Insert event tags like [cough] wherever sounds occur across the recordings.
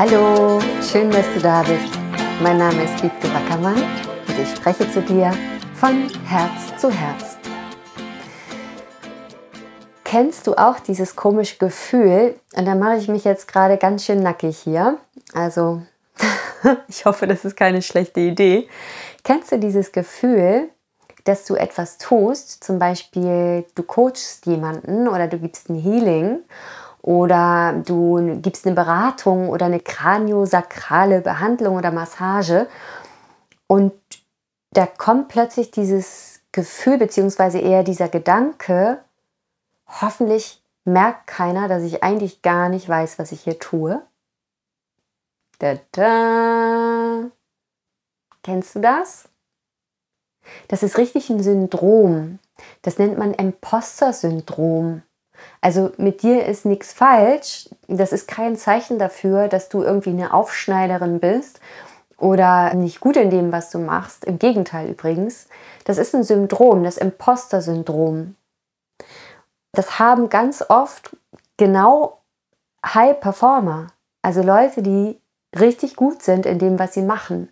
Hallo, schön, dass du da bist. Mein Name ist Wiebke Wackermann und ich spreche zu dir von Herz zu Herz. Kennst du auch dieses komische Gefühl? Und da mache ich mich jetzt gerade ganz schön nackig hier. Also, [laughs] ich hoffe, das ist keine schlechte Idee. Kennst du dieses Gefühl, dass du etwas tust, zum Beispiel du coachst jemanden oder du gibst ein Healing oder du gibst eine Beratung oder eine kraniosakrale Behandlung oder Massage und da kommt plötzlich dieses Gefühl beziehungsweise eher dieser Gedanke, hoffentlich merkt keiner, dass ich eigentlich gar nicht weiß, was ich hier tue. Da, da. Kennst du das? Das ist richtig ein Syndrom. Das nennt man Imposter-Syndrom. Also mit dir ist nichts falsch. Das ist kein Zeichen dafür, dass du irgendwie eine Aufschneiderin bist oder nicht gut in dem, was du machst. Im Gegenteil übrigens. Das ist ein Syndrom, das Imposter-Syndrom. Das haben ganz oft genau High Performer, also Leute, die richtig gut sind in dem, was sie machen.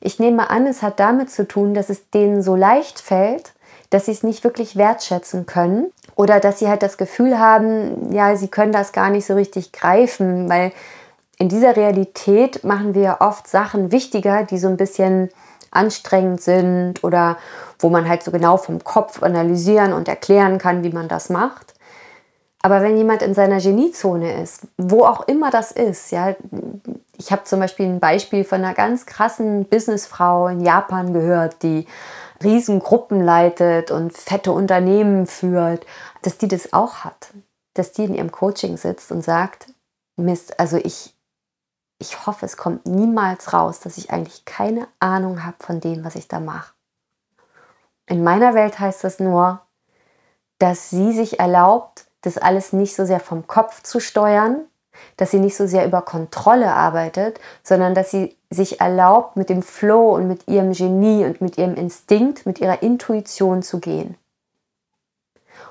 Ich nehme an, es hat damit zu tun, dass es denen so leicht fällt, dass sie es nicht wirklich wertschätzen können oder dass sie halt das Gefühl haben, ja, sie können das gar nicht so richtig greifen, weil in dieser Realität machen wir oft Sachen wichtiger, die so ein bisschen anstrengend sind oder wo man halt so genau vom Kopf analysieren und erklären kann, wie man das macht. Aber wenn jemand in seiner Geniezone ist, wo auch immer das ist, ja, ich habe zum Beispiel ein Beispiel von einer ganz krassen Businessfrau in Japan gehört, die Riesengruppen leitet und fette Unternehmen führt, dass die das auch hat. Dass die in ihrem Coaching sitzt und sagt, Mist, also ich, ich hoffe, es kommt niemals raus, dass ich eigentlich keine Ahnung habe von dem, was ich da mache. In meiner Welt heißt das nur, dass sie sich erlaubt, das alles nicht so sehr vom Kopf zu steuern, dass sie nicht so sehr über Kontrolle arbeitet, sondern dass sie sich erlaubt, mit dem Flow und mit ihrem Genie und mit ihrem Instinkt, mit ihrer Intuition zu gehen.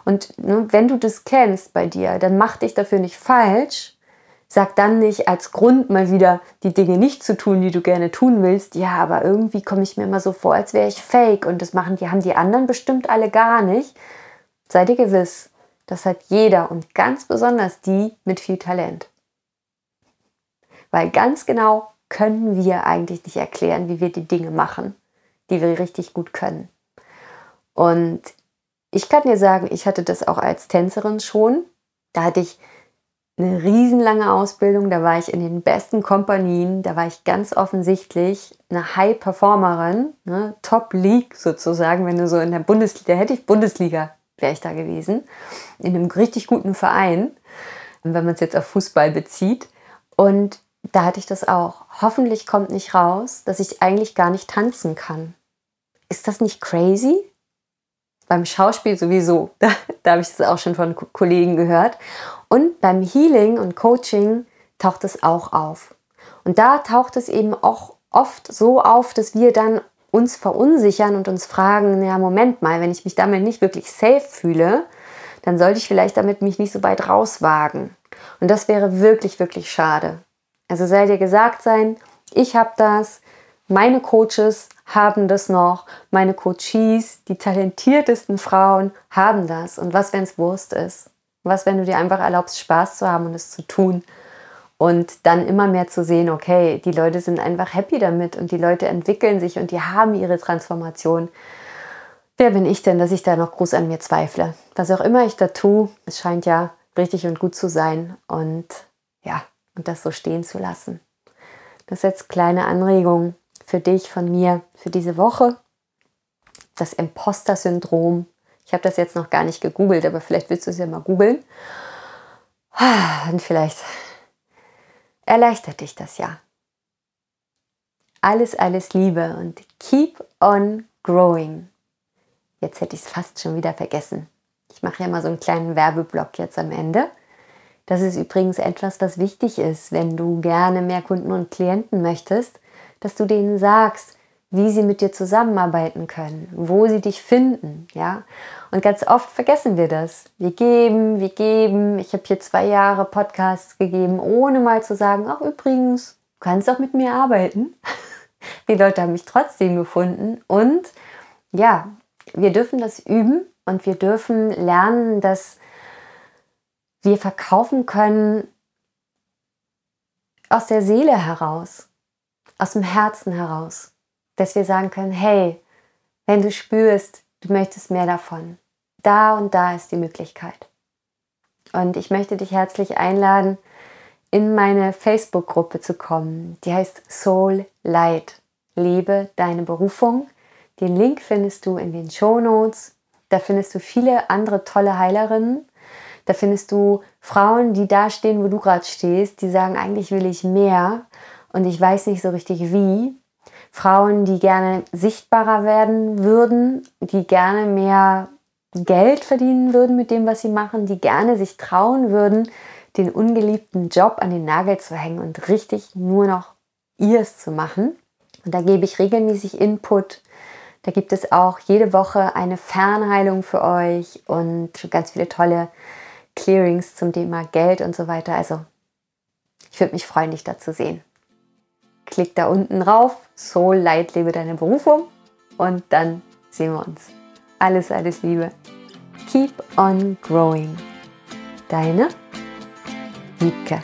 Und ne, wenn du das kennst bei dir, dann mach dich dafür nicht falsch. Sag dann nicht als Grund mal wieder die Dinge nicht zu tun, die du gerne tun willst. Ja, aber irgendwie komme ich mir immer so vor, als wäre ich fake und das machen die haben die anderen bestimmt alle gar nicht. Sei dir gewiss, das hat jeder und ganz besonders die mit viel Talent. Weil ganz genau können wir eigentlich nicht erklären, wie wir die Dinge machen, die wir richtig gut können. Und ich kann dir sagen, ich hatte das auch als Tänzerin schon. Da hatte ich eine riesenlange Ausbildung, da war ich in den besten Kompanien, da war ich ganz offensichtlich eine High-Performerin, ne, Top League sozusagen, wenn du so in der Bundesliga, hätte ich Bundesliga, wäre ich da gewesen, in einem richtig guten Verein, wenn man es jetzt auf Fußball bezieht. Und da hatte ich das auch. Hoffentlich kommt nicht raus, dass ich eigentlich gar nicht tanzen kann. Ist das nicht crazy? Beim Schauspiel sowieso. [laughs] Da, da habe ich das auch schon von Kollegen gehört. Und beim Healing und Coaching taucht es auch auf. Und da taucht es eben auch oft so auf, dass wir dann uns verunsichern und uns fragen, ja, Moment mal, wenn ich mich damit nicht wirklich safe fühle, dann sollte ich vielleicht damit mich nicht so weit rauswagen. Und das wäre wirklich, wirklich schade. Also sei dir gesagt sein, ich habe das, meine Coaches haben das noch, meine Coaches, die talentiertesten Frauen haben das. Und was, wenn es Wurst ist? Was, wenn du dir einfach erlaubst, Spaß zu haben und es zu tun? Und dann immer mehr zu sehen, okay, die Leute sind einfach happy damit und die Leute entwickeln sich und die haben ihre Transformation. Wer bin ich denn, dass ich da noch groß an mir zweifle? Was auch immer ich da tue, es scheint ja richtig und gut zu sein. Und ja, und das so stehen zu lassen. Das ist jetzt kleine Anregung für dich von mir für diese Woche. Das Imposter-Syndrom. Ich habe das jetzt noch gar nicht gegoogelt, aber vielleicht willst du es ja mal googeln. Und vielleicht erleichtert dich das ja. Alles, alles Liebe und keep on growing. Jetzt hätte ich es fast schon wieder vergessen. Ich mache ja mal so einen kleinen Werbeblock jetzt am Ende. Das ist übrigens etwas, was wichtig ist, wenn du gerne mehr Kunden und Klienten möchtest, dass du denen sagst, wie sie mit dir zusammenarbeiten können, wo sie dich finden, ja. Und ganz oft vergessen wir das. Wir geben, wir geben. Ich habe hier zwei Jahre Podcasts gegeben, ohne mal zu sagen, ach übrigens, du kannst auch mit mir arbeiten. [laughs] Die Leute haben mich trotzdem gefunden. Und ja, wir dürfen das üben und wir dürfen lernen, dass wir verkaufen können aus der Seele heraus, aus dem Herzen heraus. Dass wir sagen können, hey, wenn du spürst, du möchtest mehr davon, da und da ist die Möglichkeit. Und ich möchte dich herzlich einladen, in meine Facebook-Gruppe zu kommen. Die heißt Soul Light. Lebe deine Berufung. Den Link findest du in den Show Notes. Da findest du viele andere tolle Heilerinnen. Da findest du Frauen, die da stehen, wo du gerade stehst, die sagen, eigentlich will ich mehr und ich weiß nicht so richtig wie. Frauen, die gerne sichtbarer werden würden, die gerne mehr Geld verdienen würden mit dem, was sie machen, die gerne sich trauen würden, den ungeliebten Job an den Nagel zu hängen und richtig nur noch ihrs zu machen. Und da gebe ich regelmäßig Input. Da gibt es auch jede Woche eine Fernheilung für euch und ganz viele tolle Clearings zum Thema Geld und so weiter. Also ich würde mich freuen, dich da zu sehen. Klick da unten drauf, Soul Light, lebe deine Berufung und dann sehen wir uns. Alles, alles Liebe. Keep on growing. Deine Wiebke.